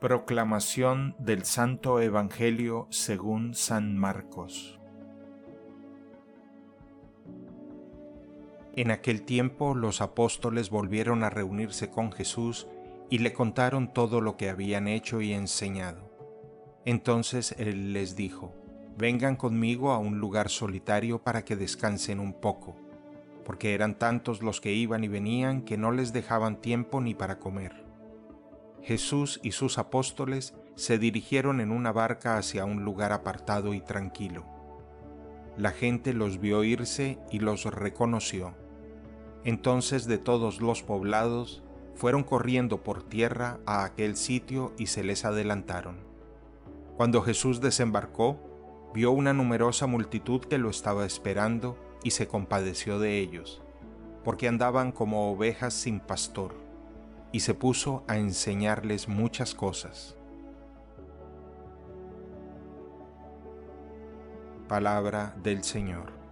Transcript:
Proclamación del Santo Evangelio según San Marcos En aquel tiempo los apóstoles volvieron a reunirse con Jesús y le contaron todo lo que habían hecho y enseñado. Entonces él les dijo, Vengan conmigo a un lugar solitario para que descansen un poco, porque eran tantos los que iban y venían que no les dejaban tiempo ni para comer. Jesús y sus apóstoles se dirigieron en una barca hacia un lugar apartado y tranquilo. La gente los vio irse y los reconoció. Entonces de todos los poblados fueron corriendo por tierra a aquel sitio y se les adelantaron. Cuando Jesús desembarcó, vio una numerosa multitud que lo estaba esperando y se compadeció de ellos, porque andaban como ovejas sin pastor, y se puso a enseñarles muchas cosas. Palabra del Señor.